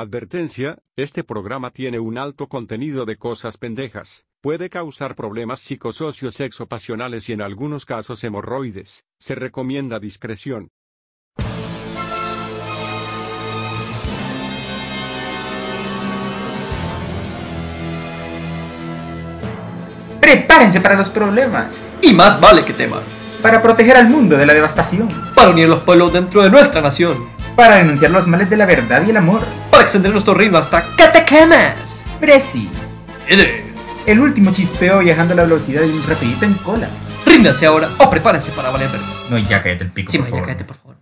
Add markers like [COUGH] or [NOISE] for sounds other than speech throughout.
Advertencia, este programa tiene un alto contenido de cosas pendejas. Puede causar problemas psicosocios sexopasionales y en algunos casos hemorroides. Se recomienda discreción. Prepárense para los problemas, Y más vale que teman, para proteger al mundo de la devastación, para unir los pueblos dentro de nuestra nación, para denunciar los males de la verdad y el amor. para extender nuestro ritmo hasta Catacamas. Prezi, Ede. el último chispeo viajando a la velocidad de un rapidito en cola. Ríndanse ahora o prepárense para valer verga. No, ya cállate el pico, Sí, por ma, ya favor. cállate, por favor.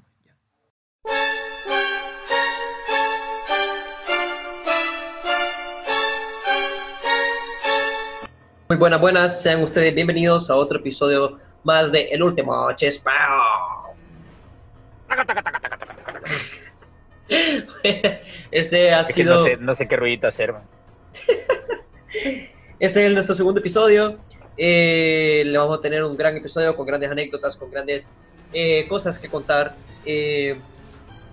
Muy buenas, buenas, sean ustedes bienvenidos a otro episodio más de El Último Chispeo. [LAUGHS] Este ha Es que sido... no sé, no sé qué ruidito hacer. [LAUGHS] Este es nuestro segundo episodio. Eh, le vamos a tener un gran episodio con grandes anécdotas, con grandes eh, cosas que contar. Eh,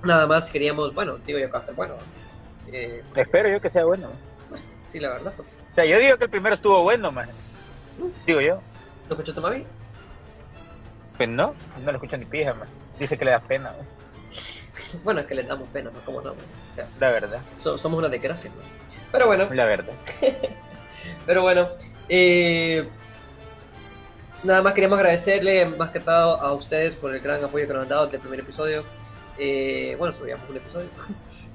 nada más queríamos, bueno, digo yo que va a ser bueno. Espero yo que sea bueno. [LAUGHS] sí, la verdad. O sea, yo digo que el primero estuvo bueno, man. Digo yo. ¿Lo escuchó tu mami? Pues no, no lo escucho ni pija, man. Dice que le da pena, man. [LAUGHS] Bueno, es que les damos pena, ¿no? ¿Cómo no? O sea, La verdad, so- somos una desgracia, ¿no? Pero bueno, la verdad. [LAUGHS] pero bueno. eh, nada más queríamos agradecerle más que todo a ustedes por el gran apoyo que nos han dado desde el primer episodio. Eh, bueno, subíamos un episodio. [LAUGHS]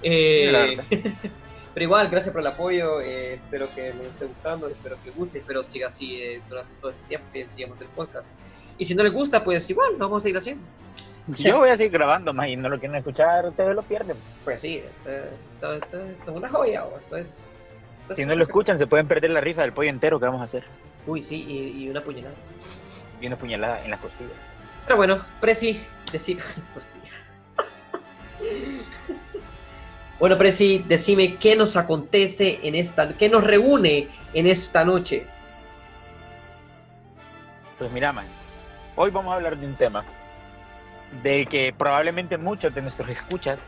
Eh, pero igual, gracias por el apoyo. eh, espero que les esté gustando, espero que les guste, espero siga así eh, durante todo este tiempo que sigamos el podcast. Y si no les gusta, pues igual, lo vamos a seguir haciendo. [LAUGHS] Yo voy a seguir grabando, más y no lo quieren escuchar, ustedes lo pierden. Pues sí, esto, esto- esto- es una joya, esto es. esto Si es- no lo escuchan, se pueden perder la rifa del pollo entero que vamos a hacer. Uy, sí, y, y una puñalada. Y una puñalada en las costillas. Pero bueno, Presi, decime. [LAUGHS] Bueno, Presi, decime qué nos acontece en esta. qué nos reúne en esta noche. Pues mira, man, hoy vamos a hablar de un tema del que probablemente muchos de nuestros escuchas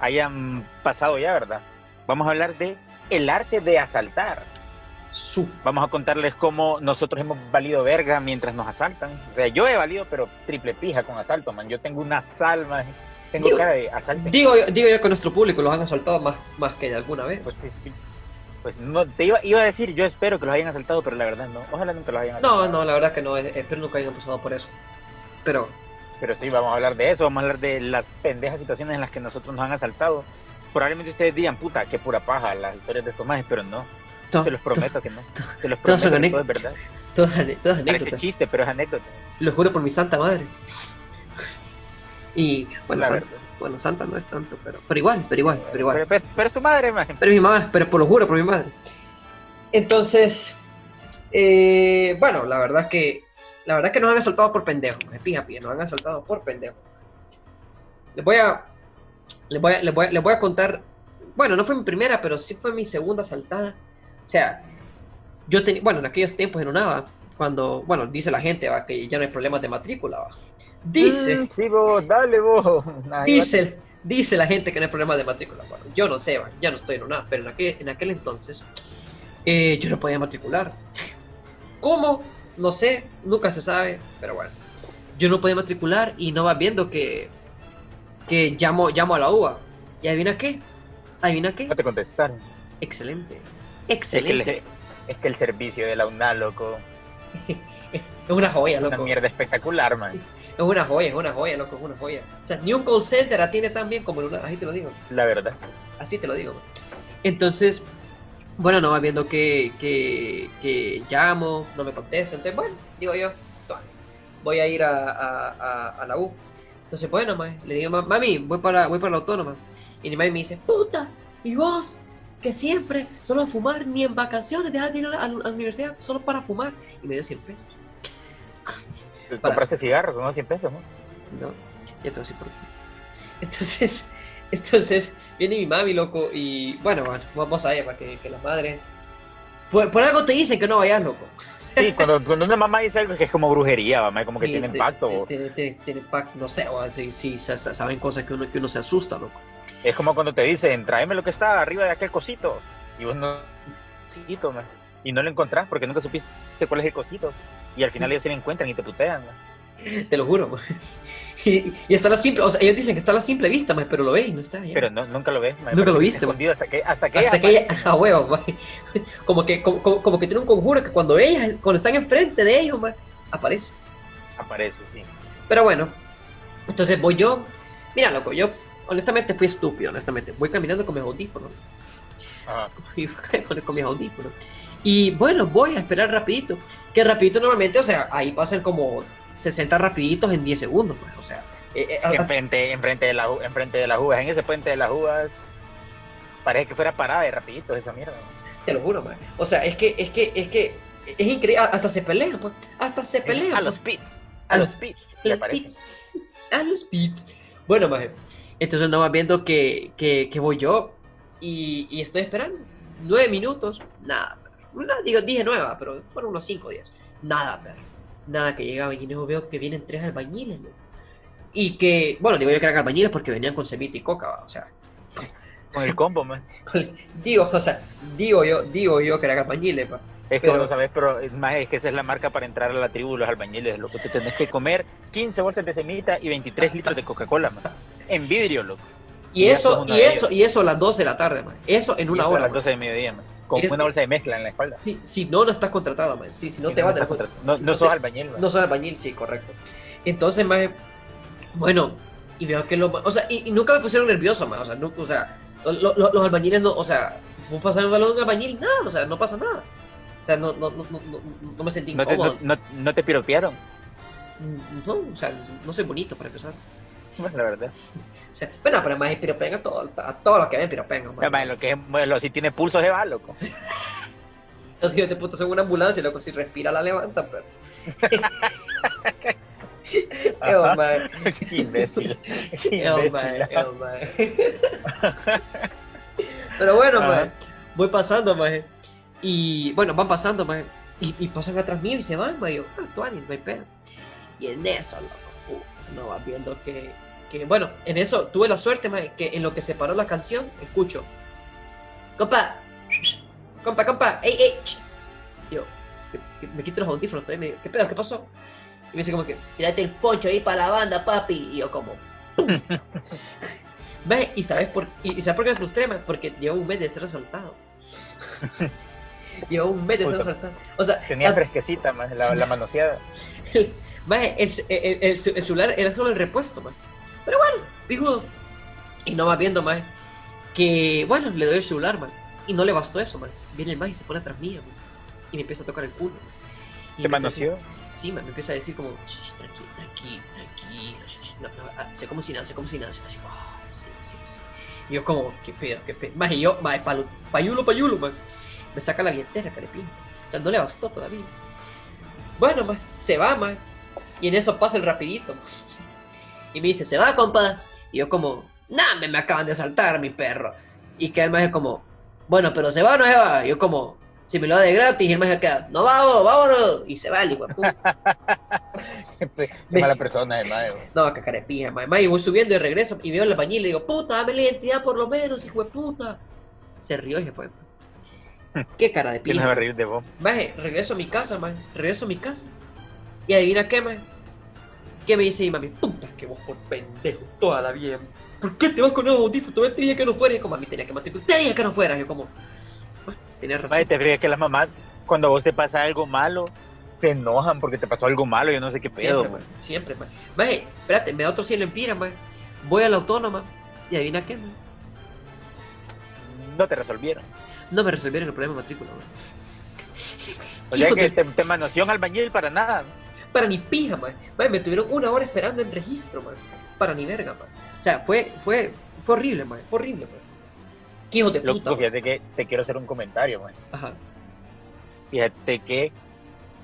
hayan pasado ya, ¿verdad? Vamos a hablar de el arte de asaltar. Su. Vamos a contarles cómo nosotros hemos valido verga mientras nos asaltan. O sea, yo he valido, pero triple pija con asalto, man. Yo tengo una salma, tengo Digo- cara de asalto. Digo, digo yo que nuestro público los han asaltado más, más que alguna vez. Pues, sí, sí. pues no, te iba, iba a decir, yo espero que los hayan asaltado, pero la verdad no. Ojalá nunca los hayan asaltado. No, no, la verdad que no. eh, Espero nunca hayan pasado por eso. Pero, Pero sí, vamos a hablar de eso, vamos a hablar de las pendejas situaciones en las que nosotros nos han asaltado. Probablemente ustedes digan, puta, qué pura paja las historias de estos majes, pero no. to- Te los prometo que no. Te los [LAUGHS] prometo que todo es verdad. to- todas, todas anécdotas. chiste, pero es anécdota. Lo juro por mi santa madre. Y, bueno, santa, bueno, santa no es tanto, pero, pero igual, pero igual, pero igual. Pero, pero- pero es tu madre, maje. Pero mi mamá, pero por lo juro, por mi madre. Entonces, eh, bueno, la verdad es que la verdad es que nos han asaltado por pendejo, me pija, pija, nos han asaltado por pendejo. Les voy a les voy a, les voy a, les voy a contar, bueno, no fue mi primera, pero sí fue mi segunda asaltada. O sea, yo tenía, bueno, en aquellos tiempos en Unava, cuando, bueno, dice la gente va, que ya no hay problemas de matrícula, va. Dice, Mm, sí, vos, dale vos. Nah, Dice, dice la gente que no hay problema de matrícula. Bueno, yo no sé, man, ya no estoy en una, pero en aquel, en aquel entonces eh, yo no podía matricular. ¿Cómo? No sé, nunca se sabe, pero bueno. Yo no podía matricular y no vas viendo que, que llamo, llamo a la UBA. ¿Y adivina qué? ¿Adivina qué? No te contestaron. Excelente. Es que, Excelente. el, es que el servicio de la UNA, loco, [LAUGHS] Es una joya, es una loco. mierda espectacular, man. [LAUGHS] Es una joya, es una joya, loco, es una joya. O sea, ni un call center atiende tan bien como en una, así te lo digo. La verdad. Así te lo digo. Entonces, bueno, no va viendo que, que, que llamo, no me contesta. Entonces, bueno, digo yo, "Toma, voy a ir a, a, a, a la U. Entonces, bueno, ma, le digo, "Ma- mami, voy para, voy para la autónoma. Y mi mami me dice, puta, ¿y vos? Que siempre, solo a fumar, ni en vacaciones, dejas de ir a la, a la universidad solo para fumar. Y me dio 100 pesos. [LAUGHS] Para. Compraste cigarros con unos 100 pesos, ¿no? No, ya te voy a decir por qué. Entonces, [LAUGHS] entonces, viene mi mami, loco, y bueno, bueno, vamos a ver, para que, que las madres. Por, por algo te dicen que no vayas, loco. Sí, cuando, cuando una mamá dice algo que es como brujería, mamá, como que Sí, tiene impacto. Tiene, tiene, tiene impacto, no sé, o sa- sa- saben cosas que uno, que uno se asusta, loco. Es como cuando te dicen, tráeme lo que está arriba de aquel cosito. Y vos no, cosito, man. Y no lo encontrás porque nunca supiste cuál es el cosito. Y al final ellos se lo encuentran y te putean, man. Te lo juro, man. [LAUGHS] Y, y está a la simple, o sea, ellos dicen que está a la simple vista, pero lo ves y no está ahí. Pero no, nunca lo ves, man. Nunca lo viste, hasta que, hasta que, Hasta que ella, a huevo. Como que, como, que tiene un conjuro que cuando ellas, cuando están enfrente de ellos, aparece. aparece, sí. Pero bueno, entonces voy yo. Mira, loco, yo honestamente fui estúpido, honestamente. Voy caminando con mis audífonos. Ajá. [LAUGHS] Con, con mis audífonos. Y bueno, voy a esperar rapidito. Que rapidito normalmente, o sea, ahí pasan como 60 rapiditos en 10 segundos, pues. O sea, eh, eh, enfrente, enfrente, de la, enfrente de las uvas, en ese puente de las uvas, parece que fuera parada de rapidito esa mierda. te lo juro, man. O sea, es que, es que, es que, es increíble. Hasta se pelean, pues. Hasta se pelean. A los pues. pits, a A los los- pits, Los me parece. pits. A los pits. Bueno, maje. Entonces no vas viendo que, que, que voy yo y, y estoy esperando. Nueve minutos, nada. No, digo, dije nueva, pero fueron unos cinco días. Nada, perro. Nada que llegaban y luego veo que vienen tres albañiles, loco. Y que, bueno, digo yo que eran albañiles porque venían con semita y coca, va, o sea. Con el combo, man. Digo, o sea, digo yo, digo yo que eran albañiles, pa. Es que Pero- no sabés, pero es más, es que esa es la marca para entrar a la tribu de los albañiles, loco. Te tenés que comer 15 bolsas de semita y 23 litros de Coca-Cola, man. En vidrio, loco. Y eso, y eso, y eso a las 12 de la tarde, man. Eso en Y una eso a hora. las man. 12 de mediodía, man. Con Es- una bolsa de mezcla en la espalda. Si, si no, no estás contratado, man. Si, si no te vas de la estás contra- contra- No, si no te- sos albañil, man. No soy albañil, sí, correcto. Entonces, más bueno, y veo que lo, o sea, y, y nunca me pusieron nervioso, más, o sea, no, o sea, lo- lo- los albañiles no, o sea, vos pasar el balón de albañil, nada, o sea, no pasa nada. O sea, no, no, no, no, no, no me sentí No te, incómodo. no, no- no te piropearon, No, o sea, no soy bonito para empezar. Bueno, la verdad. [LAUGHS] O sea, bueno, pero más piropean a todos, a todos los que ven piropean, man. Además, lo que es, bueno, si tiene pulso se va, loco. [LAUGHS] Los hijos de puta son una ambulancia, loco, si respira la levanta, pero. [LAUGHS] Man. Qué imbécil. Qué imbécil. man, ew, man. Pero bueno, Ajá. man, voy pasando, man. Y bueno, van pasando, man. Y, y pasan atrás mío y se van, man. Y yo, ah, no hay pedo. Y en eso, loco, no vas viendo que, que. Bueno, en eso tuve la suerte, que en lo que se paró la canción, escucho. Compa, compa, compa, ey, ey. ch". Y yo, que- que me quito los audífonos, todavía me digo, ¿qué pedo? ¿Qué pasó? Y me dice como que, tírate el foncho ahí para la banda, papi. Y yo como, ¡pum! [LAUGHS] Ve, ¿y sabes por, y, y sabes por qué me frustré? Porque llevo un mes de ser asaltado. [LAUGHS] llevo un mes de ser Puta. asaltado. O sea, Tenía a- fresquecita, la, la manoseada. [LAUGHS] el, el, el- el- el celular era solo el repuesto, man. Pero bueno, pijudo. Y no va viendo, man, que, bueno, le doy el celular, man. Y no le bastó eso, man. Viene el man y se pone atrás mía. Y me empieza a tocar el culo. ¿Te manoseó? Sí, me empieza a decir como, "Shh, tranquilo, tranquilo, tranquilo, no, no, ah, sé como si nada, sé como si nada, así, así, ah, sí, sí, sí. Y yo como, qué pedo, qué pedo. Más y yo, más, palo, payulo, payulo, man. Me saca la billetera, carepín. O sea, no le bastó todavía. Bueno, man, se va, man. Y en eso pasa el rapidito. Y me dice, se va, compa. Y yo como, nah, me, me acaban de saltar, mi perro. Y que el maje como, bueno, pero se va o no se va. Y yo como, si me lo da de gratis. Y el maje queda, no vamos, vámonos. Y se va el hijo de puta. [LAUGHS] Qué mala persona, además. güey. No, que carepija, mae. Mae, y voy subiendo y regreso y veo el albañil y le digo, puta, dame la identidad por lo menos, hijo de puta. Se rió y se fue. [LAUGHS] Qué cara de ¿Quién se va pija. a reír de vos? Maje, regreso a mi casa, mae. Regreso a mi casa. Y adivina qué, mae. ¿Qué me dice mi mami? Puta, que vos por pendejo toda la vida. ¿Por qué te vas con nuevos audífonos? Tú te dije que no fueras. Y como a mí tenía que matricular. Te dije que no fueras. Yo como, "Bueno, tenías razón. Madre, te crees que las mamás, cuando a vos te pasa algo malo, se enojan porque te pasó algo malo, yo no sé qué pedo. Siempre, mae. Maje, espérate, me da otro 100 lempiras, mae. Voy a la autónoma. Y adivina qué, mae. No te resolvieron. No me resolvieron el problema de matrícula, mae. O sea que te, te manoseó un albañil para nada. Para ni pija, man. Man, me tuvieron una hora esperando en registro, man. Para ni verga, man. O sea, fue, fue, fue horrible, man. Fue horrible, man. Qué hijos de puta. fíjate que te quiero hacer un comentario, man. Ajá. Fíjate que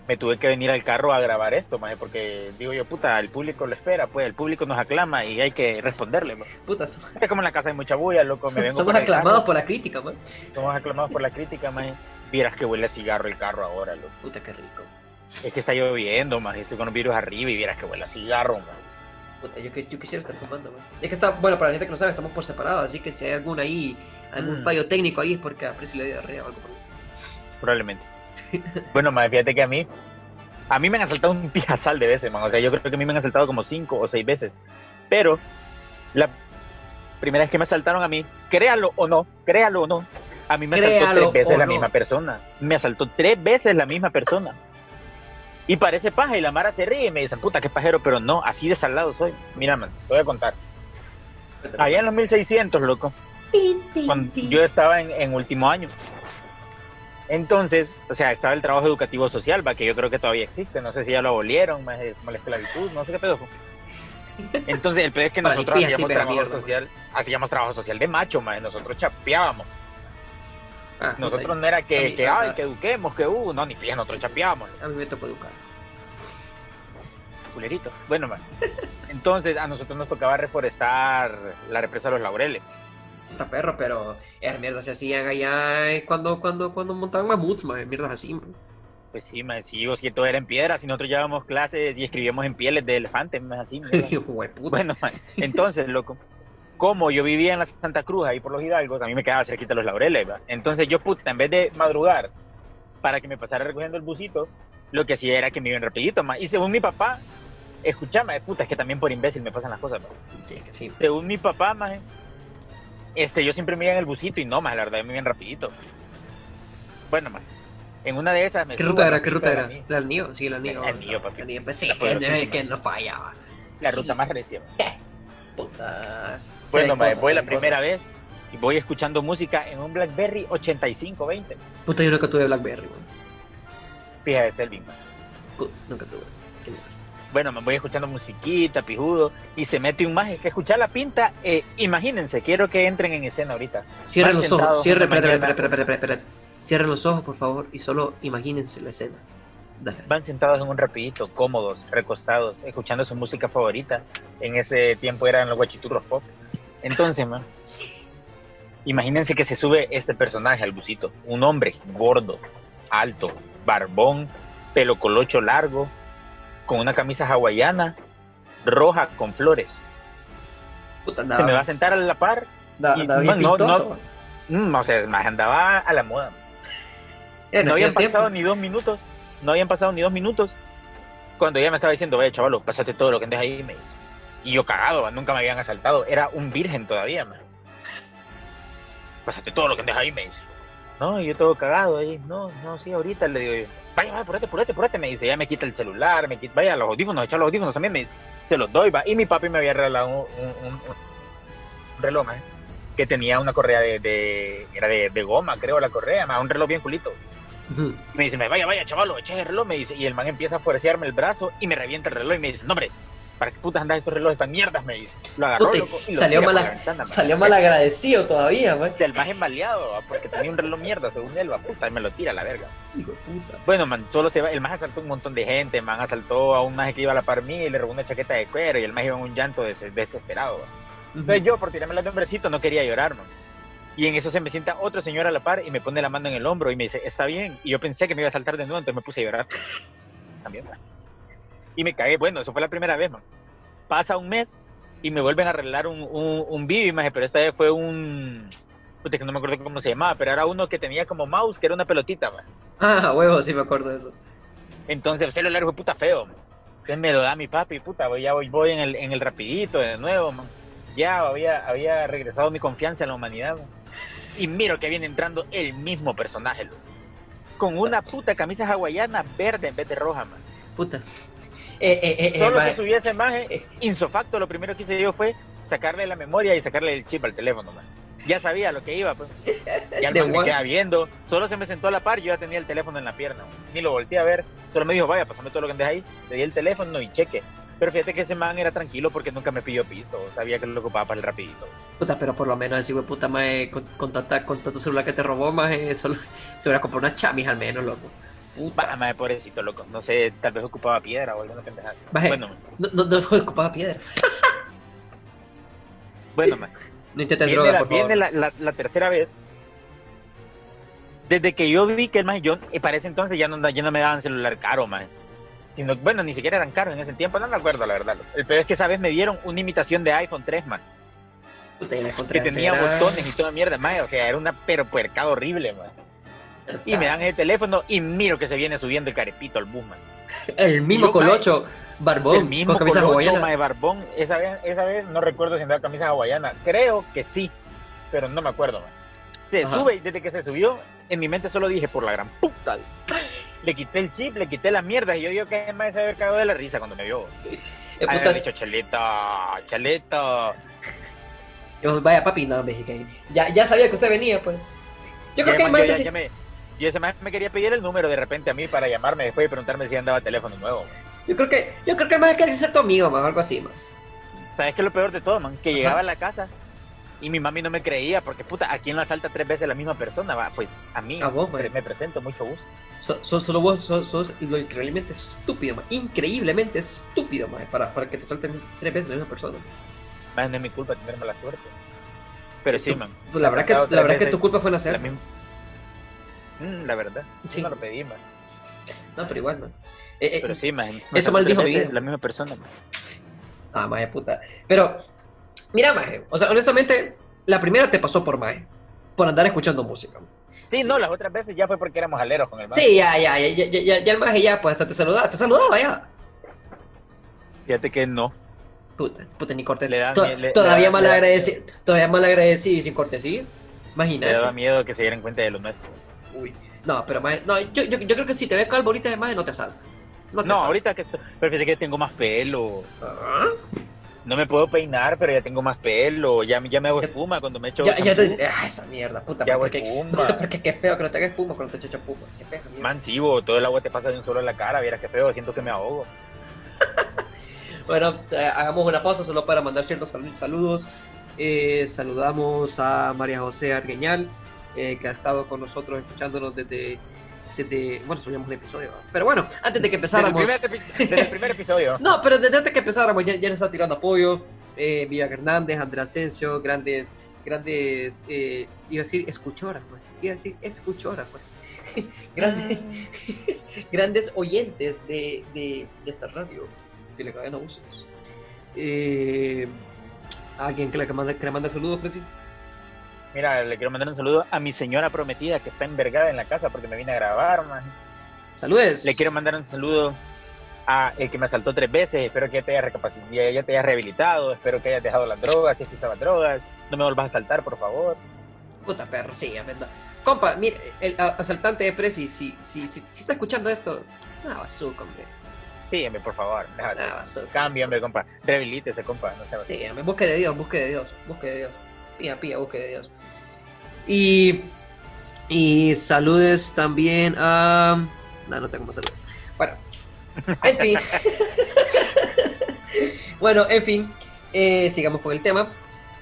me tuve que venir al carro a grabar esto, man, porque digo yo, puta, el público lo espera, pues el público nos aclama y hay que responderle. man. Puta, so- Es como en la casa hay mucha bulla, loco, me [LAUGHS] vengo somos el aclamados por la crítica, man. Somos aclamados por la crítica, man. Vieras que huele a cigarro el carro ahora, loco. Puta, qué rico. Es que está lloviendo, man. Estoy con un virus arriba y vieras que huele a cigarro, man. Puta, yo, yo quisiera estar fumando, man. Es que está, bueno, para la gente que no sabe, estamos por separado, así que si hay algún ahí, algún Mm. fallo técnico ahí es porque a Precio le dio diarrea o algo por el. Probablemente. bueno, man, fíjate que a mí, a mí me han asaltado un pijazal de veces, man. O sea, yo creo que a mí me han asaltado como cinco o seis veces. Pero la primera vez que me asaltaron a mí, créalo o no, créalo o no, a mí me asaltó Créalo tres veces la no. misma persona. Me asaltó tres veces la misma persona. Y parece paja y la Mara se ríe y me dicen, puta, qué pajero, pero no, así de salado soy. Mira, man, te voy a contar. Allá en los 1600, loco, cuando yo estaba en, en último año. Entonces, o sea, estaba el trabajo educativo social, va, que yo creo que todavía existe, no sé si ya lo abolieron, más es como la esclavitud, no sé qué pedo. Entonces, el pedo es que nosotros hacíamos trabajo mierda, social, hacíamos trabajo social de macho, más nosotros chapeábamos. Ah, Nosotros no era que, mí- que, ay, que eduquemos, que uh, no, ni pija, nosotros chapeábamos, A mí me tocó educar. culerito. Bueno, man. [LAUGHS] Entonces, a nosotros nos tocaba reforestar la represa de los laureles. Está perro, pero esas mierdas se hacían allá eh, cuando, cuando, cuando montaban mamuts, man, mierdas así, man. Pues sí, me sí, o si todo era en piedra, si nosotros llevábamos clases y escribíamos en pieles de elefantes, más así. [LAUGHS] Bueno, man, entonces, loco, como yo vivía en la Santa Cruz, ahí por los Hidalgos, a mí me quedaba cerquita de los laureles, ¿va? Entonces yo, puta, en vez de madrugar para que me pasara recogiendo el busito, lo que hacía era que me iban rapidito, más. Y según mi papá, escuchame, puta, es que también por imbécil me pasan las cosas. Sí, que sí. Según mi papá, más, este, yo siempre me iba en el busito y no, más, la verdad, me iban rapidito. Bueno, más, en una de esas me ¿Qué ruta era? ¿Qué ruta era? ¿La del Nío? Sí, la del Nío. La del Nío, papi. La del Nío, pues sí, que, que no fallaba. La ruta más recia. Puta. Bueno, Sí, mae, cosas, voy sí, la cosas. primera vez y voy escuchando música en un BlackBerry 8520. Puta, yo nunca tuve Blackberry, man. Fija de Selvin. Puta, nunca tuve. Qué. Bueno, me voy escuchando musiquita, pijudo, y se mete un maje que escuchar la pinta. eh, imagínense, quiero que entren en escena ahorita. Cierren los ojos, cierren, espérate, espérate, espérate. Cierren los ojos, por favor, y solo imagínense la escena. Dale. Van sentados en un rapidito, cómodos, recostados, escuchando su música favorita. En ese tiempo eran los guachiturros pop. Entonces, man, imagínense que se sube este personaje al busito. Un hombre gordo, alto, barbón, pelo colocho largo, con una camisa hawaiana, roja con flores. Puta, Se me va a sentar a la par. Y- no, no, no. Mm, o sea, andaba a la moda. No habían pasado ni dos minutos, no habían pasado ni dos minutos cuando ella me estaba diciendo, vaya chavalo, pásate todo lo que andes ahí, me dice. Y yo cagado, nunca me habían asaltado, era un virgen todavía, man. Pásate todo lo que andes ahí, me dice. No, y yo todo cagado ahí, no, no, sí, ahorita le digo yo, vaya, vaya, apurate, apurate, apurate, me dice, ya me quita el celular, me quita, vaya, los audífonos, echa los audífonos también, me dice, se los doy, va. Y mi papi me había regalado un, un- un- un reloj, man, que tenía una correa de, de- era de, de goma, creo, la correa, man, un reloj bien culito. Y me dice, vaya, vaya, chavalo, echa el reloj, me dice. Y el man empieza a fuercearme el brazo y me revienta el reloj y me dice, no, hombre, ¿para qué putas andas estos relojes tan mierdas? Me dice. Lo agarró, loco, y lo salió mal, la ventana, salió agradecido todavía, man. Del más embaleado, va, porque tenía un reloj mierda, según él, va, puta, y me lo tira a la verga. Hijo de puta. Bueno, man, solo se va, el más asaltó a un montón de gente, man, asaltó a un maje que iba a la par mía y le robó una chaqueta de cuero y el más iba en un llanto des- desesperado, va. Entonces yo, por tirarme el hombrecito, no quería llorar, man. Y en eso se me sienta otro señor a la par y me pone la mano en el hombro y me dice, está bien. Y yo pensé que me iba a saltar de nuevo, entonces me puse a llorar. [LAUGHS] También, man. Y me cagué, bueno, eso fue la primera vez, man. Pasa un mes y me vuelven a arreglar un, un, un maje, pero esta vez fue un... Puta, que no me acuerdo cómo se llamaba, pero era uno que tenía como mouse, que era una pelotita, man. Ah, [LAUGHS] huevo, sí me acuerdo de eso. Entonces el celular fue puta feo, man. Entonces me lo da mi papi, puta, voy, ya voy, voy en el, en el rapidito de nuevo, man. Ya había, había regresado mi confianza en la humanidad, man. Y miro que viene entrando el mismo personaje, loco. Con una puta camisa hawaiana verde en vez de roja, man. Puta. Eh, eh, eh, Solo que subí esa imagen, insofacto, lo primero que hice yo fue sacarle la memoria y sacarle el chip al teléfono, man. Ya sabía lo que iba, pues. [LAUGHS] Ya man me guan- queda viendo. Solo se me sentó a la par, yo ya tenía el teléfono en la pierna. man. Ni lo volteé a ver. Solo me dijo, vaya, pasame todo lo que andes ahí. Le di el teléfono y cheque. Pero fíjate que ese man era tranquilo porque nunca me pidió pisto. Sabía que lo ocupaba para el rapidito. Puta, pero por lo menos ese puta mae con, con, tanta, con tanto celular que te robó, más solo se hubiera comprado unas chamis al menos, loco. Bah, madre, pobrecito, loco. No sé, tal vez ocupaba piedra o alguna pendejada. Baje. Bueno. No, no, no ocupaba piedra. [LAUGHS] bueno, man. No droga, la, por favor. viene la, la- la tercera vez. Desde que yo vi que el man, yo, y para ese entonces ya no, ya no me daban celular caro, man. Sino, bueno, ni siquiera eran caros en ese tiempo, no me acuerdo la verdad. El peor es que esa vez me dieron una imitación de iPhone 3, man. Puta, Que tenía botones y toda mierda, man. O sea, era una pero puercada horrible, man. Y me dan el teléfono y miro que se viene subiendo el carepito al boom, man. El mismo Yo, colocho, barbón, el mismo con camisa colocho, hawaiana. mae, barbón. Esa vez, esa vez no recuerdo si andaba camisa hawaiana. Creo que sí, pero no me acuerdo. mae. Se Ajá. sube y desde que se subió, en mi mente solo dije, por la gran puta. [LAUGHS] Le quité el chip, le quité la mierda y yo digo que más se había cagado de la risa cuando me vio. Eh, dicho, chelito, chelito. yo, vaya papi, no, mexicano. Ya, ya sabía que usted venía, pues. Yo creo que además yo, ya- ya me, yo ese man me quería pedir el número de repente a mí para llamarme después y preguntarme si andaba teléfono nuevo. yo creo que, yo creo que man quería ser tu amigo, man, algo así, man. ¿Sabes qué es lo peor de todo, man? Que Ajá. llegaba a la casa y mi mami no me creía porque, puta, ¿a quién lo asalta tres veces la misma persona? Va, pues a mí. A vos, me, man. me presento, mucho gusto. So- so- solo vos sos, sos lo increíblemente estúpido, man. Increíblemente estúpido, man, para, para que te salten tres veces la misma persona. Más no es mi culpa tener mala suerte. Pero sí, Tú- man. Pues la verdad que, la verdad que tu culpa fue la nacer. misma- Mm, la verdad. Sí. No lo pedí, man. No, pero igual, man. Eh, eh, Pero sí, man. eso veces vida. La misma persona, man. Ah, maje puta. Pero, mira, maje. O sea, honestamente, la primera te pasó por maje. Por andar escuchando música. Sí, Sí. no, las otras veces ya fue porque éramos aleros con el man. Sí, ya, ya, ya, ya, ya, ya, el maje ya, pues hasta te saludaba, te saludaba ya. Fíjate que no. Puta, puta, ni cortesía. Le da To- mie- le- todavía le da- mal le da- agradecido, todavía mal agradecido y sin cortesía. Me daba Imagínate. miedo que se dieran cuenta de lo nuestro. Uy. No, pero maje, no, yo, yo, yo creo que si te ves calvo ahorita de maje no te asalta. No, te No, asalta. ahorita que. Pero fíjate que tengo más pelo. Ah, No me puedo peinar, pero ya tengo más pelo. Ya, ya me hago espuma cuando me echo Ya, ya te ah, esa mierda, puta. Ya hago espuma. [LAUGHS] porque qué feo que no te hagas espuma cuando te echas espuma. Qué feo, mierda. Man, sí, bo, todo el agua te pasa de un solo en la cara. Vieras qué feo, siento que me ahogo. [LAUGHS] Bueno, sea, hagamos una pausa solo para mandar ciertos sal- saludos. Eh, saludamos a María José Argueñal, eh, que ha estado con nosotros escuchándonos desde, desde bueno, subíamos un episodio. Pero bueno, antes de que Desde el, empezáramos... primer, desde el primer episodio. [LAUGHS] No, pero desde antes que empezáramos ya, ya nos está tirando apoyo. Eh, Villa Hernández, Andrea Asensio, grandes, grandes, eh, iba a decir escuchoras, pues. Iba a decir escuchoras, pues. [LAUGHS] grandes, [LAUGHS] grandes oyentes de, de, de esta radio, de la cadena Usos. Eh, ¿Alguien que le manda, que le manda saludos, Presi? Mira, le quiero mandar un saludo a mi señora prometida que está envergada en la casa porque me vine a grabar, man. Saludes. Le quiero mandar un saludo a el que me asaltó tres veces. Espero que ya te hayas recapacitado, ya te hayas rehabilitado. Espero que hayas dejado las drogas, si es que usabas drogas. No me vuelvas a asaltar, por favor. Puta perro, sí, no. Compa, mire, el asaltante de Presi, si, si, si, si está escuchando esto, nada, bazooka, hombre. Sígueme, por favor. Déjate. Nada, bazooka. Cambia, hombre, compa. Rehabilítese, compa. No sea Sí, hombre, busque de Dios, busque de Dios, busque de Dios. Pía, pía, busque de Dios. Y, y saludes también a... No, no tengo más saludos. Bueno, en fin. [LAUGHS] bueno, en fin. eh, sigamos con el tema.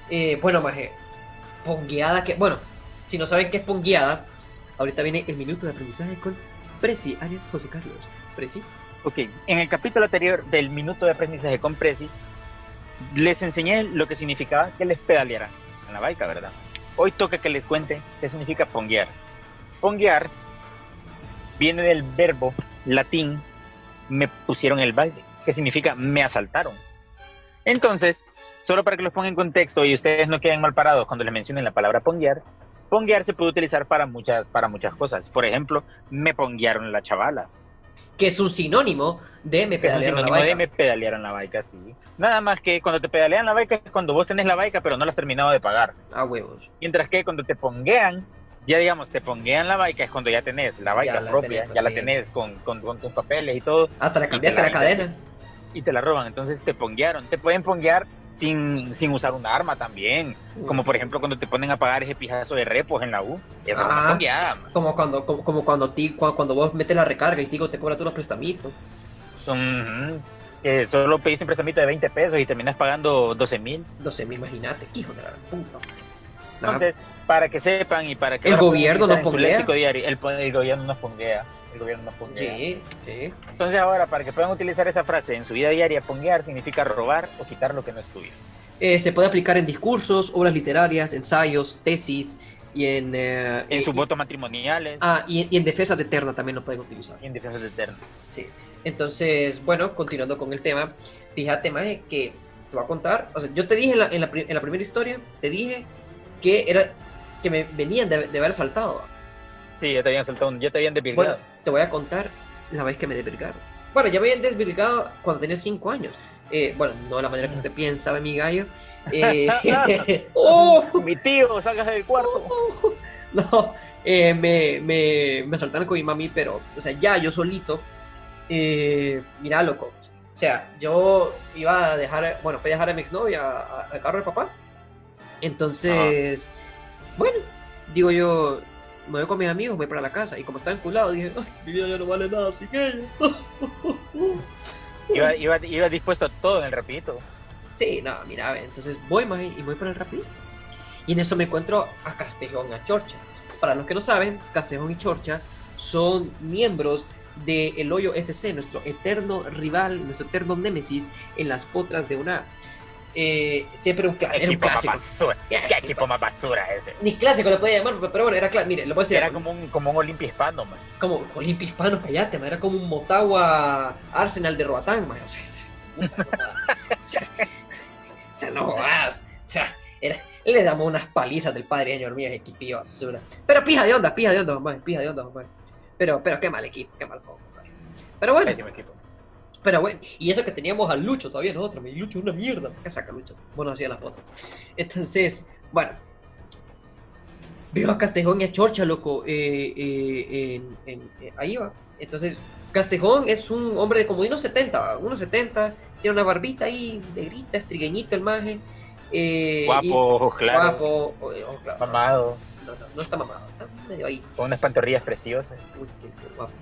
Eh, bueno, maje. Pongueada que... Bueno, si no saben qué es pongueada, ahorita viene el minuto de aprendizaje con Presi, alias José Carlos. Presi. Ok, en el capítulo anterior del minuto de aprendizaje con Prezi, les enseñé lo que significaba que les pedalearan en la baica, ¿verdad? Hoy toca que les cuente qué significa ponguear. Ponguear viene del verbo latín me pusieron el balde, que significa me asaltaron. Entonces, solo para que los ponga en contexto y ustedes no queden mal parados cuando les mencionen la palabra ponguear, ponguear se puede utilizar para muchas, para muchas cosas. Por ejemplo, me ponguearon la chavala. Que es un sinónimo de me pedalearon la de baica. me pedalearon la baica, sí. Nada más que cuando te pedalean la baica es cuando vos tenés la baica pero no la has terminado de pagar. A huevos. Mientras que cuando te ponguean, ya digamos, te ponguean la baica es cuando ya tenés la baica Ya la propia, tenés, pues, ya la sí. tenés con, con, con tus papeles y todo, Hasta la cambiaste la la- cadena. y te la roban. Entonces te ponguearon. Te pueden ponguear sin, sin usar un arma también. Como por ejemplo cuando te ponen a pagar ese pijazo de repos en la U. Eso es Ah. man. Como cuando, como, como cuando, ti, cu- cuando vos metes la recarga y Tigo te cobra todos los prestamitos. Son, solo pediste un prestamito de 20 pesos y terminas pagando 12 mil. 12 mil, imagínate, hijo de la gran puta. Ajá. Entonces, para que sepan y para que El gobierno nos ponguea. diario, el, el gobierno nos ponguea. El gobierno nos ponguea. sí, sí. Entonces ahora, para que puedan utilizar esa frase en su vida diaria, ponguear significa robar o quitar lo que no es tuyo. Eh, se puede aplicar en discursos, obras literarias, ensayos, tesis y en... eh, En sus votos matrimoniales Ah, y, y en defensa de Eterna también lo pueden utilizar. y en defensa de eterno. Sí. Entonces, bueno, continuando con el tema, fíjate, Maje, que te voy a contar. O sea, yo te dije en la, en la, en la primera historia, te dije que era que me venían de, de haber saltado. Sí, ya te habían soltado, un- ya te habían Bueno, desvirgado. te voy a contar la vez que me desvirgaron. Bueno, ya me habían desvirgado cuando tenía 5 años. Eh, bueno, no de la manera que usted piensa, mi gallo. [LAUGHS] Eh, [LAUGHS] ¡Oh! [LAUGHS] Mi tío, salgas del cuarto. No, eh, me, me, me saltaron con mi mami, pero, o sea, ya yo solito, eh, mira, loco, o sea, yo iba a dejar, bueno, fui a dejar a mi exnovia al carro de papá, entonces, bueno, digo yo, me voy con mis amigos, me voy para la casa, y como estaba enculado, dije, ay, mi vida ya no vale nada sin ella. [LAUGHS] Iba, iba, iba dispuesto a todo en el rapidito. Sí, no, mira, ve, entonces voy más y voy por el rapidito. Y en eso me encuentro a Castejón a Chorcha. Para los que no saben, Castejón y Chorcha son miembros de El Hoyo FC, nuestro eterno rival, nuestro eterno némesis en las potras de una. Eh, siempre un, era un Equipo más clásico. basura. [LAUGHS] ¿Qué equipo más basura ese? Ni clásico le podía llamar, pero bueno, era clásico. Mire, lo a decir. Era como un, como un Olimpia hispano, man. como Olimpia Hispano, cállate, man, era como un Motagua Arsenal de Roatán, man, o sea, [LAUGHS] puta, o sea, o sea, no jodas, o sea, era- le damos unas palizas del padre señor mío, ese equipillo basura, pero pija de onda, pija de onda, mamá, pija de onda, mamá, pero, pero qué mal equipo, qué mal juego, pero bueno, Pésimo equipo. Pero bueno, y eso que teníamos al Lucho todavía nosotros, mi Lucho es una mierda. ¿Qué saca Lucho? Bueno, hacía la foto. Entonces, bueno. Veo a Castejón y a Chorcha, loco. eh, eh, en- en- eh, ahí va. Entonces, Castejón es un hombre de como de unos 70, unos 70. Tiene una barbita ahí, negrita, estrigueñito el maje. eh, Guapo, y- ojos claros, Guapo, o- o- claro, mamado, No, no, no está mamado, está medio ahí. con unas pantorrillas preciosas. Uy, qué- qué guapo.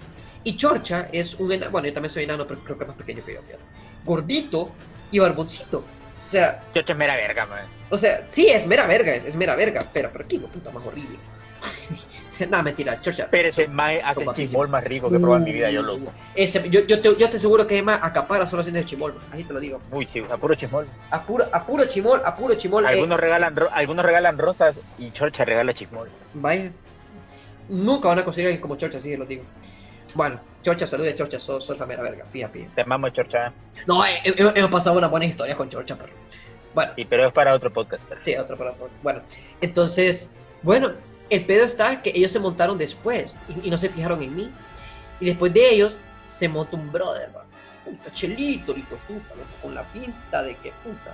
Y Chorcha es un enano, bueno, yo también soy enano, pero creo que es más pequeño que yo, fíjate. Gordito y barboncito. O sea, Chocha es mera verga, man. o sea, sí, es mera verga, es, es mera verga, pero, pero qué puta más horrible. [LAUGHS] o sea, nada, mentira, Chorcha. Pero ese mae hace el chimol más rico que he probado en mi vida, yo loco. Ese, yo, yo, te, yo te aseguro que Emma acapara solo haciendo el chimol, así te lo digo. Uy, sí, a puro chimol. A puro, a puro chimol, a puro chimol. eh, Algunos regalan, ro- algunos regalan rosas y Chorcha regala chimol. Vaya. Nunca van a conseguir alguien como Chorcha, así te lo digo. Bueno, Chorcha, saludos, Chorcha, sos, sos la mera verga, fija, fija. Te amamos, Chorcha. No, eh, eh, hemos pasado una buena historia con Chorcha, pero. Bueno, Sí, pero es para otro podcast. pero- sí, otro para otro. Bueno, entonces, bueno, el pedo está que ellos se montaron después y, y no se fijaron en mí. Y después de ellos se montó un brother, va. Puta, chelito, el hijo puta, loco, con la pinta de que puta.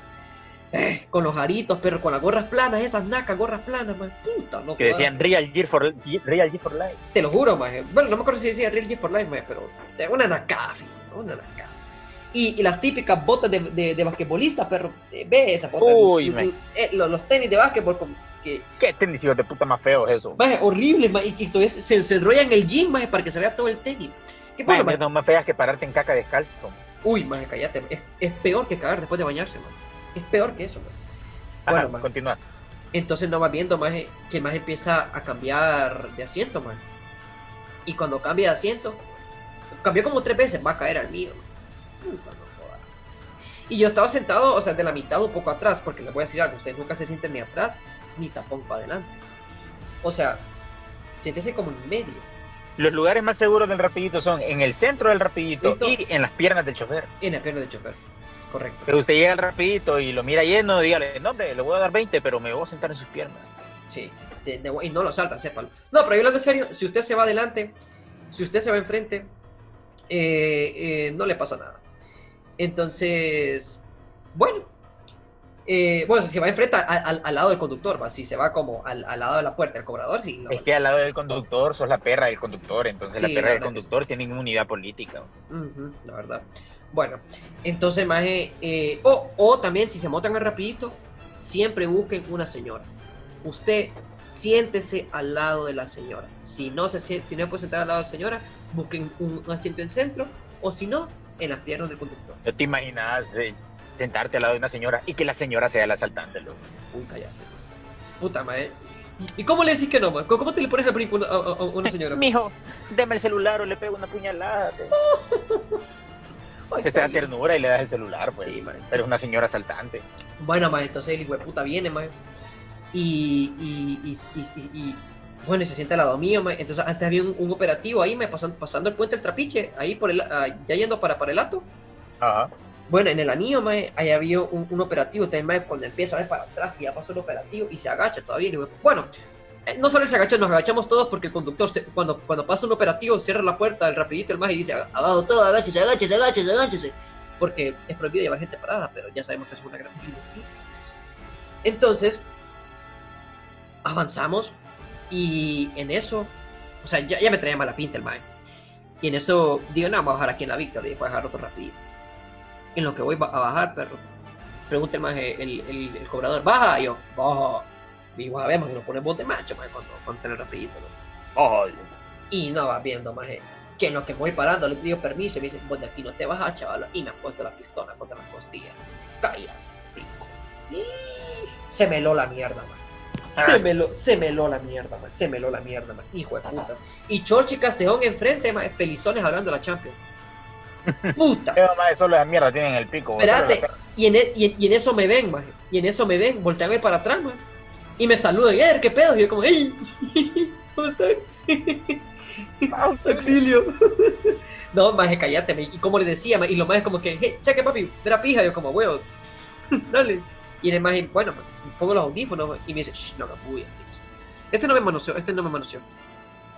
Eh, con los aritos, pero con las gorras planas, esas nacas, gorras planas, man. Puta, no Que decían Real Gear for, Real Gear for Life. Te lo juro, maje. Bueno, no me acuerdo si decía Real Gear for Life, maje, pero una nacada, una nacada. Y, y las típicas botas de, de, de basquetbolista, perro. eh, ve esa bota. Uy, los, maje. eh, los, los tenis de basquetbol, como que, ¿Qué tenis hijos de puta más feos eso? maje, horribles, maje, y que todavía se, se, enrollan en el gym, maje, para que se vea todo el tenis. ¿Qué pasa, Mae, maje? no más feas que pararte en caca descalzo. Uy, maje, cállate. Es, es peor que cagar después de bañarse, maje. Es peor que eso. Ajá, Bueno, maje. continúa. Entonces no va viendo más que el más empieza a cambiar de asiento, man. Y cuando cambia de asiento, cambió como tres veces, va a caer al mío. Y yo estaba sentado, o sea, de la mitad un poco atrás, porque les voy a decir algo, ustedes nunca se sienten ni atrás, ni tampoco para adelante. O sea, siéntese como en medio, Los lugares más seguros del rapidito son en el centro del rapidito Listo. y en las piernas del chofer. en la pierna del chofer. Correcto. Que usted llega al rapidito y lo mira lleno, dígale, no hombre, le voy a dar 20, pero me voy a sentar en sus piernas. Sí, de- de- y no lo saltan, sépalo. No, pero yo hablando en serio, si usted se va adelante, si usted se va enfrente, eh, eh, no le pasa nada. Entonces, bueno, eh, bueno, si se va enfrente al, al lado del conductor, va, si se va como al, al lado de la puerta del cobrador, sí. no. Es que al lado del conductor sos la perra del conductor, entonces Sí, la perra del conductor tiene inmunidad política. La verdad. Bueno, entonces, maje, eh, o, o también si se montan al rapidito, siempre busquen una señora. Usted siéntese al lado de la señora. Si no se si no puede sentar al lado de la señora, busquen un, un asiento en centro, o si no, en las piernas del conductor. ¿No te imaginas eh, sentarte al lado de una señora y que la señora sea la asaltante, loco? Uy, cállate. Puta, maje. ¿Y cómo le decís que no, maje? ¿Cómo te le pones el brinco a, a- a una [LAUGHS] señora? Mijo, deme el celular o le pego una puñalada. [LAUGHS] Ay, te da ternura y le das el celular, pues. Sí. Pero es una señora asaltante. Bueno, maje, entonces el hijo de puta viene, maje. Y, y, y, y- bueno, y se sienta al lado mío, ma. entonces antes había un, un operativo ahí, ma, pasando, pasando el puente del trapiche, ahí por el, ah, ya yendo para, para el ato. Ajá. Bueno, en el anillo, mae, ahí había un, un operativo, también, mae, cuando empieza a ver para atrás y ya pasó el operativo y se agacha todavía. y, bueno, no solo se agacha, nos agachamos todos porque el conductor, cuando, cuando pasa un operativo, cierra la puerta del rapidito el más y dice, abajo todo, agáchese, agáchese, agáchese, agáchese. Porque es prohibido llevar gente parada, pero ya sabemos que es una gran. Entonces, avanzamos y en eso, o sea, ya, ya me traía mala pinta el mae. Y en eso digo, no, vamos a bajar aquí en la Victoria y voy a bajar otro rapidito. En lo que voy a bajar, perro, pregunta el, el, el, el cobrador, baja, y yo, baja. Y a ver, que nos pone voz de macho, maje, cuando, cuando sale el rapidito, ¿no? Ay, Y no va viendo, maje, que en lo que voy parando, le pido permiso y me dice, vos de aquí no te bajas, chaval. Y me ha puesto la pistola contra las costillas. Calla, pico. Y Se meló la mierda, maje. Se meló, se meló la mierda, maje. Se meló la mierda, maje. Hijo de puta. Y Chorchi Castejón enfrente, maje, felizones hablando de la Champions. [LAUGHS] Puta. mamá de solo de mierda tienen el pico. Espérate, y en, e- y, en, y en eso me ven, maje. Y en eso me ven, voltean a ver para atrás, maje. Y me saludan, ¡eh, qué pedo! Y yo como, ¡ey! [LAUGHS] ¿Cómo están? ¡Auxilio! [LAUGHS] no, maje, cállate, maje. Y como le decía, y lo más es como que, ¡hey, cheque, papi! De la pija! Y yo como, huevo, [LAUGHS] dale. Y el maje, bueno, pongo los audífonos, y me dice, ¡shh, no me pude! Este no me manoseó, este no me manoseó.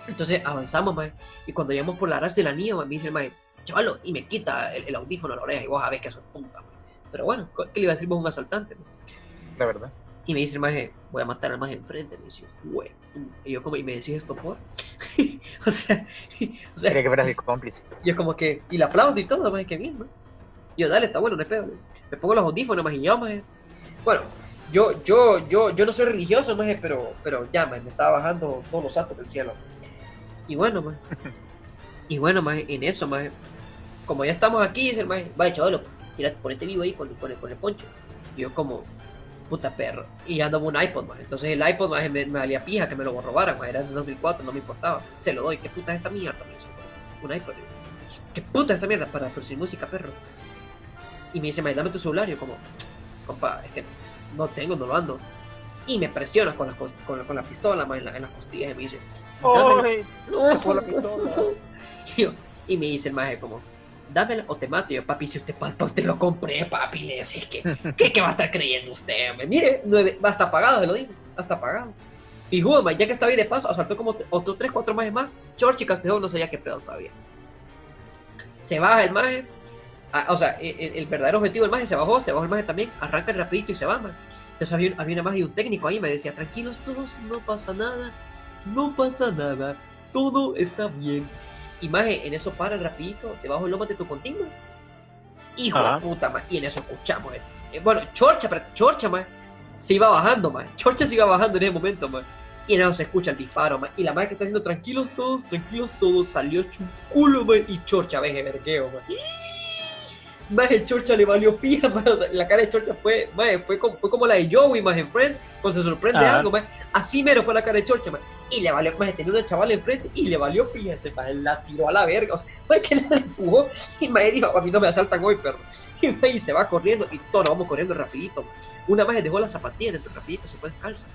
Entonces avanzamos, maje. Y cuando llegamos por la raza del anillo, me dice el maje, chavalo, y me quita el, el audífono a la oreja y vos sabés que eso es maje. Pero bueno, ¿qué le iba a decir vos un asaltante? maje? La verdad. Y me dice el maje, voy a matar al maje enfrente. Me dice, güey. Y yo como, y me decís esto por. [LAUGHS] o sea, [LAUGHS] o sea, Quería que fueras mi cómplice. yo como que, y la aplaudo y todo, maje, que bien, ¿no? Y yo, dale, está bueno, no hay pedo. Me pongo los audífonos, maje, y yo, maje. Bueno, yo, yo, yo, yo no soy religioso, maje, pero, pero ya, maje, me estaba bajando todos los santos del cielo. Y bueno, maje. [LAUGHS] Y bueno, maje, en eso, maje. Como ya estamos aquí, dice el maje, vaya, chavalo, tírate, ponete vivo ahí con, con, el- con el poncho. Y yo como, puta perro. Y ando con un iPod, maje. Entonces el iPod, maje, me, me valía pija que me lo robaran. Era de 2004, no me importaba. Se lo doy. ¿Qué puta es esta mierda? Un iPod. ¿Qué puta es esta mierda para producir música, perro? Y me dice, maje, dame tu celular. Y yo como, compa, es que no tengo, no lo ando. Y me presiona con la, con la, con la pistola, maje, en, la- en las costillas. Y me dice, No, Con la pistola. [LAUGHS] Y, yo- y me dice el maje como, dámela o te mato. Y yo, papi, si usted para usted lo compré, papi, le decía, es que, [LAUGHS] ¿qué, qué va a estar creyendo usted? hombre? Mire, nueve, va hasta pagado, se lo digo, hasta pagado. Y Judo, ya que estaba ahí de paso, asaltó como otros 3, 4 majes más. George y Castejón no sabía qué pedo todavía. Se baja el maje, o sea, el, el- el verdadero objetivo del maje se bajó, se bajó el maje también, arranca rapidito y se va, maje. Entonces había, había una maje y un técnico ahí, me decía, tranquilos todos, no pasa nada, no pasa nada, todo está bien. Y maje, en eso para el rapidito, debajo del lomo de tu contigua. Hijo Ajá. de puta, maje. Y en eso escuchamos. eh, eh, bueno, Chorcha, pero Chorcha, maje, se iba bajando, maje. Chorcha se iba bajando en ese momento, maje. Y en eso se escucha el disparo, maje. Y la maje que está diciendo, tranquilos todos, tranquilos todos, salió hecho un culo, maje. Y Chorcha, veje, vergueo, maje. Maje, Chorcha le valió pija, maje. O sea, la cara de Chorcha fue, maje, fue como, fue como la de Joey, maje, en Friends, cuando se sorprende Ajá. algo, maje. Así mero fue la cara de Chorcha, maje. Y le valió, maje, tenía una chavala enfrente y le valió maje, la tiró a la verga, o sea, [LAUGHS] maje, que la empujó y maje dijo, a mí no me asaltan hoy, perro. [LAUGHS] Y maje, se va corriendo y todos vamos corriendo rapidito. Una maje dejó las zapatillas dentro rapidito, se fue descalza.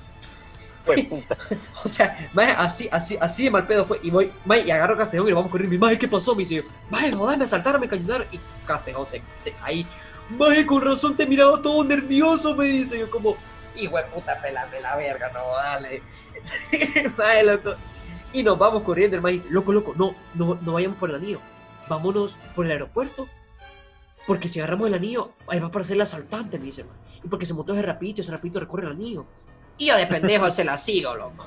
Fue [LAUGHS] puta. O sea, maje, así, así, así de mal pedo fue. Y voy, maje, y agarro a Castejón y lo vamos corriendo. Y maje, ¿qué pasó? Me dice, maje, no, me asaltaron, me cañonaron. Y Castejón se, se ahí, maje, con razón te miraba todo nervioso, me dice. Yo como, hijo de puta, pelame la verga, no, dale. [LAUGHS] Y nos vamos corriendo, el maje dice, loco, loco, no, no, no vayamos por el anillo. Vámonos por el aeropuerto. Porque si agarramos el anillo, ahí va a aparecer el asaltante, me dice, maje. Y porque se montó ese rapidito, ese rapidito recorre el anillo. Y yo de pendejo se la sigo, loco.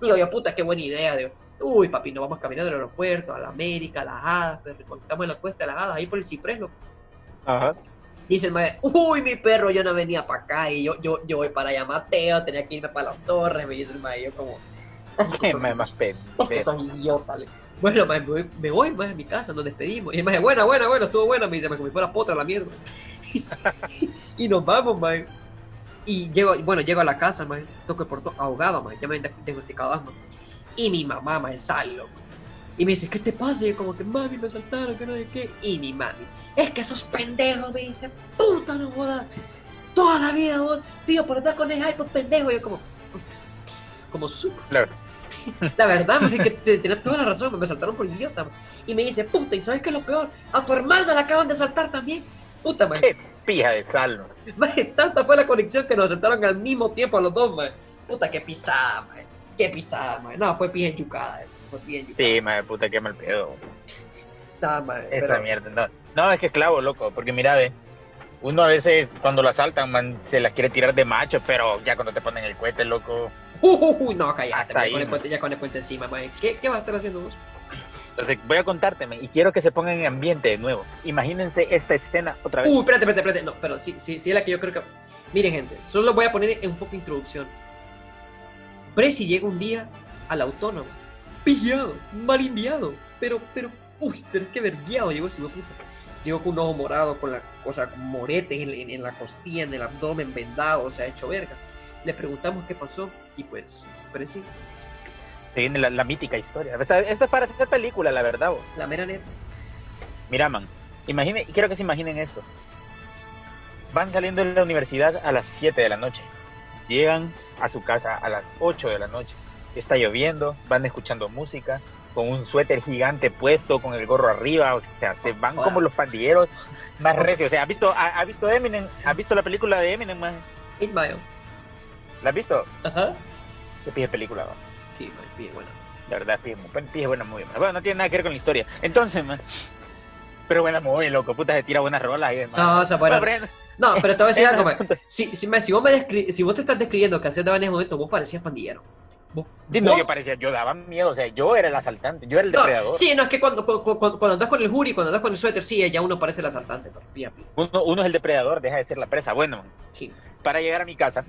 Digo yo, puta, qué buena idea. Digo, uy, papi, nos vamos caminando al aeropuerto, a la América, a las hadas, estamos en la cuesta de las hadas, ahí por el ciprés, loco. Ajá. Dice el maestro, uy, mi perro, yo no venía para acá y yo, yo, yo voy para allá, Mateo, tenía que irme para las torres, me dice el maestro, yo como, Qué [LAUGHS] más pendejo. [LAUGHS] sos idiota, le- Bueno, me voy, me voy mae, a mi casa, nos despedimos. Y el maestro, buena, buena, buena, estuvo buena, me dice, me comí fuera potra la mierda. [LAUGHS] y nos vamos, mae. Y llego, bueno, llego a la casa, mae, toco el portón ahogado, mae, ya me han diagnosticado asma. Y mi mamá, mae, sale, loco. Y me dice, ¿qué te pasa? Y yo como que, mami, me saltaron, que no sé qué. Y mi mami, es que esos pendejos, me dice, puta, no jodas. toda la vida vos, tío, por andar con el iPod pendejo. Y yo como, puta, como supo. Claro. [LAUGHS] La verdad, man, es que te- tenés toda la razón, me saltaron por idiota. man. Y me dice, puta, ¿y sabes qué es lo peor? A tu hermana la acaban de saltar también. Puta, man. Qué pija de sal, ¿no? Maje, tanta fue la conexión que nos saltaron al mismo tiempo a los dos, man. Puta, qué pisada, man. Qué pisada, man. No, fue pija enchucada eso. Pija enchucada. Sí, madre puta, qué mal pedo. Nah, man, Esa pero- mierda. No. no, es que es clavo, loco, porque mira, ve, uno a veces cuando lo asaltan, man, se las quiere tirar de macho, pero ya cuando te ponen el cohete, loco. Uy, no, cállate, Hasta man, con el man. puente, ya con el puente encima, man. ¿Qué, ¿Qué vas a estar haciendo vos? Entonces, voy a contarte, y quiero que se pongan en ambiente de nuevo. Imagínense esta escena otra vez. Uy, espérate, espérate, espérate. No, pero sí, sí, sí es la que yo creo que. Miren, gente, solo voy a poner en un poco de introducción. Prezi llega un día al autónomo, pillado, mal enviado, pero, pero, uy, pero es que verguiado llegó ese puta. Llegó con un ojo morado, con la, o sea, con moretes en, en- en la costilla, en el abdomen vendado, o sea, hecho verga. Le preguntamos qué pasó y pues, Prezi, Se viene la, la mítica historia. Esta, esta es para hacer película, la verdad. bo. la mera neta. Mira, man, imagine, quiero que se imaginen esto. Van saliendo de la universidad a las 7 de la noche. Llegan a su casa a las 8 de la noche. Está lloviendo, van escuchando música, con un suéter gigante puesto, con el gorro arriba, o sea, se van como los pandilleros más recios. O sea, ¿has visto, ha, ha visto Eminem? ¿Has visto la película de Eminem, man? Eight Mile. ¿La has visto? Ajá. Qué pije película, va. Sí, man, bien, bueno. La verdad, pije, buen- pije buena muy Bueno, no tiene nada que ver con la historia. Entonces, man. Pero buena muy loco, puta, se tira buenas rolas y demás. No, o sea, bueno, [LAUGHS] Bueno, No, pero te voy a decir Eh, [LAUGHS] algo, man. Si, si, man, si vos me descri- si vos te estás describiendo que hacías en ese momento, vos parecías pandillero. Sí, no, yo parecía, yo daba miedo, o sea, yo era el asaltante, yo era el No, depredador. sí, no, es que cuando, cu- cu- cuando, cuando andas con el jury, cuando andas con el suéter, sí, ya uno parece el asaltante, pero. Uno, uno es el depredador, deja de ser la presa. Bueno, Sí. para llegar a mi casa,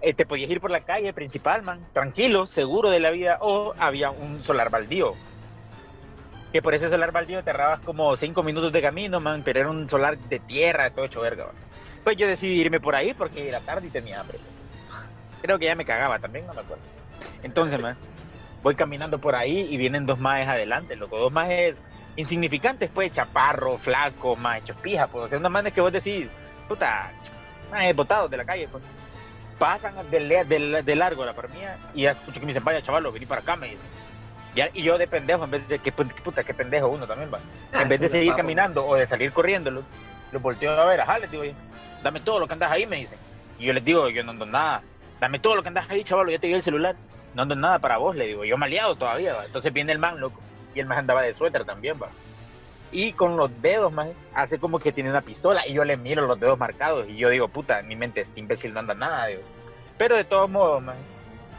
eh, te podías ir por la calle principal, man, tranquilo, seguro de la vida, o había un solar baldío. Que por ese solar baldío te arrabas como cinco minutos de camino, man, pero era un solar de tierra, todo hecho verga, man. Pues yo decidí irme por ahí porque era tarde y tenía hambre. Creo que ya me cagaba también, no me acuerdo. Entonces, man, voy caminando por ahí y vienen dos majes adelante, loco, dos majes insignificantes, pues, chaparro, flaco, más hechos pija, pues, o sea, unos manes que vos decís, puta, majes botados de la calle, pues. Pasan de, de de largo la par mía y ya escucho que me dicen, vaya chavalo, vení para acá, me dicen. Y yo de pendejo, en vez de que puta, qué pendejo uno también va. Ah, en vez de seguir caminando o de salir corriendo, lo, lo volteo a ver, ajá, les digo dame todo lo que andas ahí, me dicen. Y yo les digo, yo no ando nada, dame todo lo que andas ahí, chavalo, ya te di el celular, no ando nada para vos, le digo, yo maleado todavía, va. Entonces viene el man, loco, y el man andaba de suéter también, va. Y con los dedos, man, hace como que tiene una pistola, y yo le miro los dedos marcados, y yo digo, puta, mi mente, este imbécil no anda nada, digo. Pero de todos modos, man,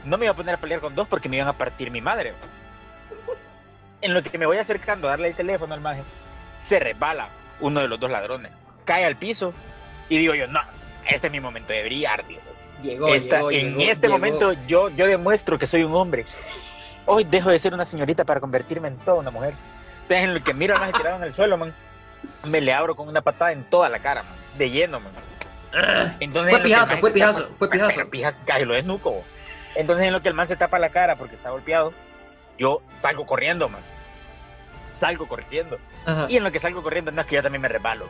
no me iba a poner a pelear con dos porque me iban a partir mi madre. man. En lo que me voy acercando a darle el teléfono al maje, se resbala uno de los dos ladrones, cae al piso y digo yo, no, este es mi momento de brillar, digo. Llegó, Esta- llegó, en llegó, este llegó. momento yo, yo demuestro que soy un hombre. Hoy dejo de ser una señorita para convertirme en toda una mujer. Entonces en lo que miro maje tirado en el suelo, man, me le abro con una patada en toda la cara, man, de lleno, man. Entonces, Fue en pijazo, fue pijazo, tapa- fue pijazo. Pija- casi lo desnuco. bo. Entonces en lo que el man se tapa la cara porque está golpeado, yo salgo corriendo, man. Salgo corriendo. Ajá. Y en lo que salgo corriendo, no es que yo también me resbalo.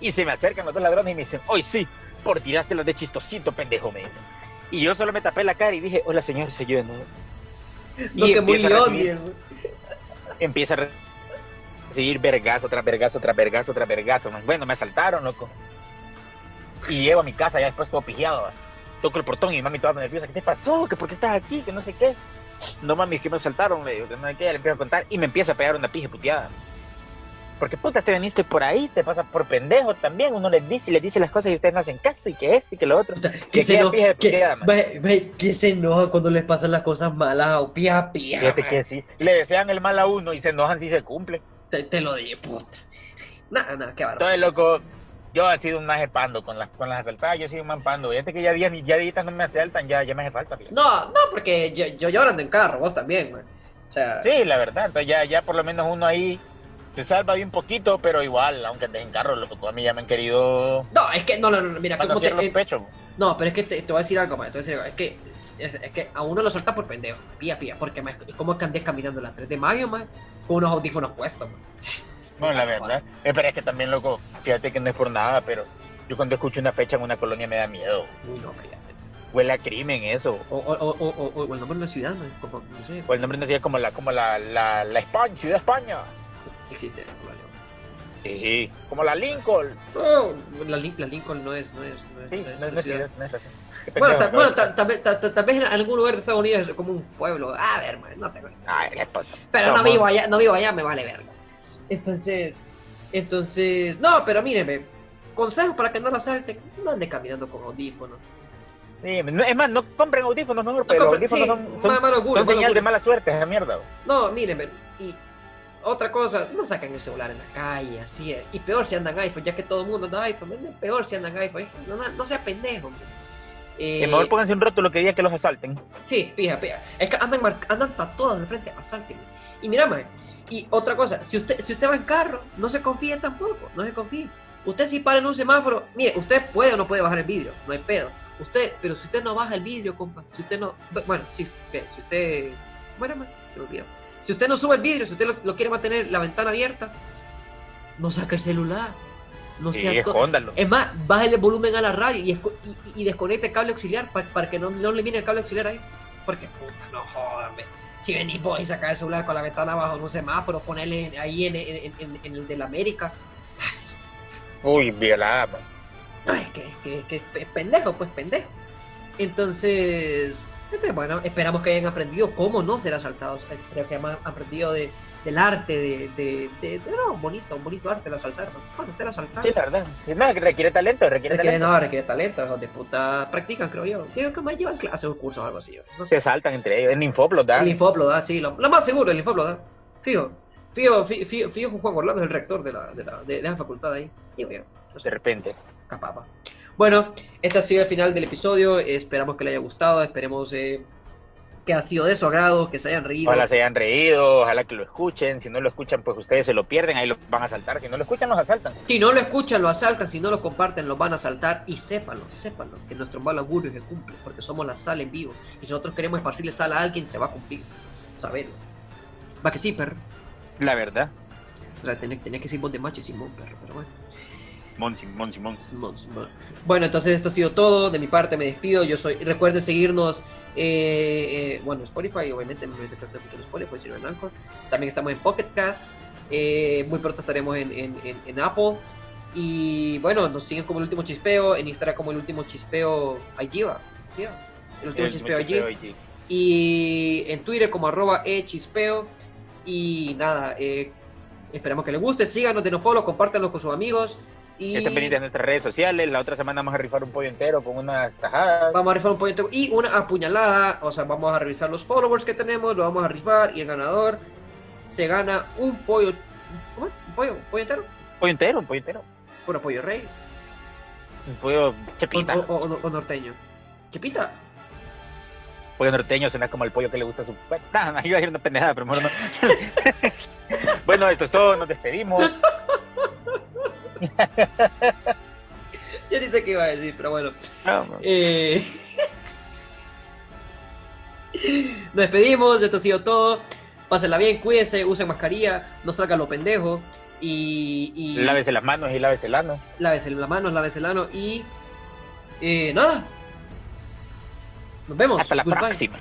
Y se me acercan los dos ladrones y me dicen, hoy sí, por tiraste los de chistosito, pendejo, me dicen. Y yo solo me tapé la cara y dije, hola señor, soy yo. Lo Y que muy empieza a recibir- empieza a recibir vergazo tras vergazo tras vergazo tras vergazo. Bueno, me asaltaron, loco. Y llego a mi casa ya después todo pijeado. va. Toco el portón y mi mami toda nerviosa. ¿Qué te pasó? ¿Que ¿Por qué estás así? Que no sé qué. No mami, es que me asaltaron. Le digo que no sé qué. Le empiezo a contar y me empieza a pegar una pija puteada. Porque puta, te veniste por ahí, te pasas por pendejo también. Uno les dice y les dice las cosas y ustedes no hacen caso y que esto y que lo otro. Que se, queda eno- pija de que, puteada, man. ve, ve, que se enoja cuando les pasan las cosas malas o pija, pija. Fíjate man. que sí. Le desean el mal a uno y se enojan si se cumple. Te, te lo dije, puta. Nada, nada, qué bárbaro. Entonces, loco, yo he sido un maje pando con las, con las asaltadas, yo he sido un man pando. Fíjate que ya días, ya días no me asaltan, ya, ya me hace falta. fíjate. No, no, porque yo, yo, yo ando en carro, vos también, man. O sea, Sí, la verdad, entonces ya, ya por lo menos uno ahí se salva bien poquito, pero igual, aunque estés en carro, loco, a mí ya me han querido no, es que, no, no, no, mira, como te, los eh, pechos. no, pero es que te, te voy a decir algo, man, te voy a decir algo, es que, es, es que a uno lo suelta por pendejo, pía, pía, porque man, es como que andes caminando las 3 de mayo, man, con unos audífonos puestos, man. No, la verdad. Eh, pero es que también, loco, fíjate que no es por nada, pero yo cuando escucho una fecha en una colonia me da miedo. Uy, no, cállate. Huele a crimen eso. O, o, o, o, o- o el nombre de una ciudad, ¿no? Como, no sé, O el nombre no sé, como la, como la, la, la España, Ciudad España. Existe. Sí, como la Lincoln. No, la, la Lincoln no es, no es, no es, no no, no no Bueno, [LAUGHS] tal vez- en algún lugar de Estados Unidos es como un pueblo. A ver, man, no tengo. Ay. Pero no No, vivo allá, no vivo allá, me vale verga. Entonces, entonces, no, pero míreme, consejos para que no lo asalten, no ande caminando con audífonos. Sí, no- es más, no compren audífonos mejor, pero compren- los audífonos sí, son, son, ma- malo son malo señal de mala suerte, esa mierda. No, míreme, y otra cosa, no saquen el celular en la calle, así es. Y peor si andan iPhone, ya que todo el mundo anda iPhone, man, peor si andan iPhone, no, no, no sea pendejo. man. Eh, Que mejor pónganse un rótulo que diga que los asalten. Sí, pija, pija. Es que andan, andan tatuados de frente, asáltenme. Y mira, mae, y otra cosa, si usted, si usted va en carro, no se confíe tampoco, no se confíe. Usted si para en un semáforo, mire, usted puede o no puede bajar el vidrio, no hay pedo. Usted, pero si usted no baja el vidrio, compa, si usted no, bueno, si, si usted, bueno, mae, se me olvidó. Si usted no sube el vidrio, si usted lo, lo quiere mantener la ventana abierta, no saca el celular. No Sí, sea es más, bájale el volumen a la radio y, y, desconecte el cable auxiliar pa- para que no, no le mire el cable auxiliar ahí. Porque, puta, no jodan. Si venís vos y sacás el celular con la ventana abajo en un semáforo, ponerle ahí en, en, en- en el de la América. Uy, violada, man. Ay, que, que, que es pendejo, pues pendejo. Entonces, entonces, bueno, esperamos que hayan aprendido cómo no ser asaltados. Creo que han aprendido de, del arte, de, de, de, de- no, bonito, un bonito arte el asaltar. ¿no? Bueno, ser asaltado. Sí, la verdad. Es más, que requiere talento, requiere Requiere, talento. no, requiere talento, hijos de puta. Practican, creo yo. Digo que más llevan clases o cursos o algo así. No sé. Se saltan entre ellos. En Infop los dan. El Infop lo da, sí. Lo, lo más seguro, el Infop lo da. Fijo. Fijo, fi- fijo, fijo, Juan Orlando es el rector de la, de la, de, de la facultad ahí. Digo yo. No De sé, repente. capaz. Bueno, este ha sido el final del episodio. Esperamos que le haya gustado. Esperemos eh, que ha sido de su agrado, que se hayan reído. Ojalá se hayan reído, ojalá que lo escuchen. Si no lo escuchan, pues ustedes se lo pierden, ahí lo van a saltar. Si no lo escuchan, los asaltan. Si no lo escuchan, lo asaltan. Si no lo comparten, lo van a asaltar. Y sépanlo, sépanlo, que nuestro mal augurio se cumple. Porque somos la sal en vivo. Y si nosotros queremos esparcirle sal a alguien, se va a cumplir. Saberlo. Va que sí, perro. La verdad. O sea, tenés, tenés que decir voz de macho y Simón, perro. Pero bueno. Monsi, Monsi, Monsi. Bueno, entonces esto ha sido todo. De mi parte me despido. Yo soy. Recuerden seguirnos. Eh, eh, bueno, Spotify, obviamente, me Spotify, sino en Anchor. También estamos en Pocket Casts. Eh, muy pronto estaremos en, en, en- en Apple. Y bueno, nos siguen como el último chispeo. En Instagram como el último chispeo IG, va. ¿Sí? El último El chispeo IG. IG. Y en Twitter como arroba echispeo. Y nada, eh, esperamos que les guste. Síganos, denos follow, compártanlo con sus amigos. Y Estén pendientes de nuestras redes sociales. La otra semana vamos a rifar un pollo entero con unas tajadas. vamos a rifar un pollo y una apuñalada. O sea, vamos a revisar los followers que tenemos, lo vamos a rifar. Y el ganador se gana un pollo. ¿Cómo? ¿Un pollo? ¿Un pollo entero? pollo entero, un pollo entero. Bueno, pollo rey. Un pollo chepita. o- o- o norteño. Chepita. pollo norteño suena como el pollo que le gusta a su. Nada, [LAUGHS] iba a decir una pendejada, pero mejor no. [LAUGHS] bueno, esto es todo. Nos despedimos. [LAUGHS] [LAUGHS] Yo ni sé qué iba a decir, pero bueno. Vamos. Eh, Nos [LAUGHS] despedimos, esto ha sido todo. Pásenla bien, cuídense, usen mascarilla, no salgan los pendejos. Y, y Lávese las manos y lávese el ano. lávese las manos, lávese el ano. Y eh, nada. Nos vemos. Hasta la Goodbye. próxima.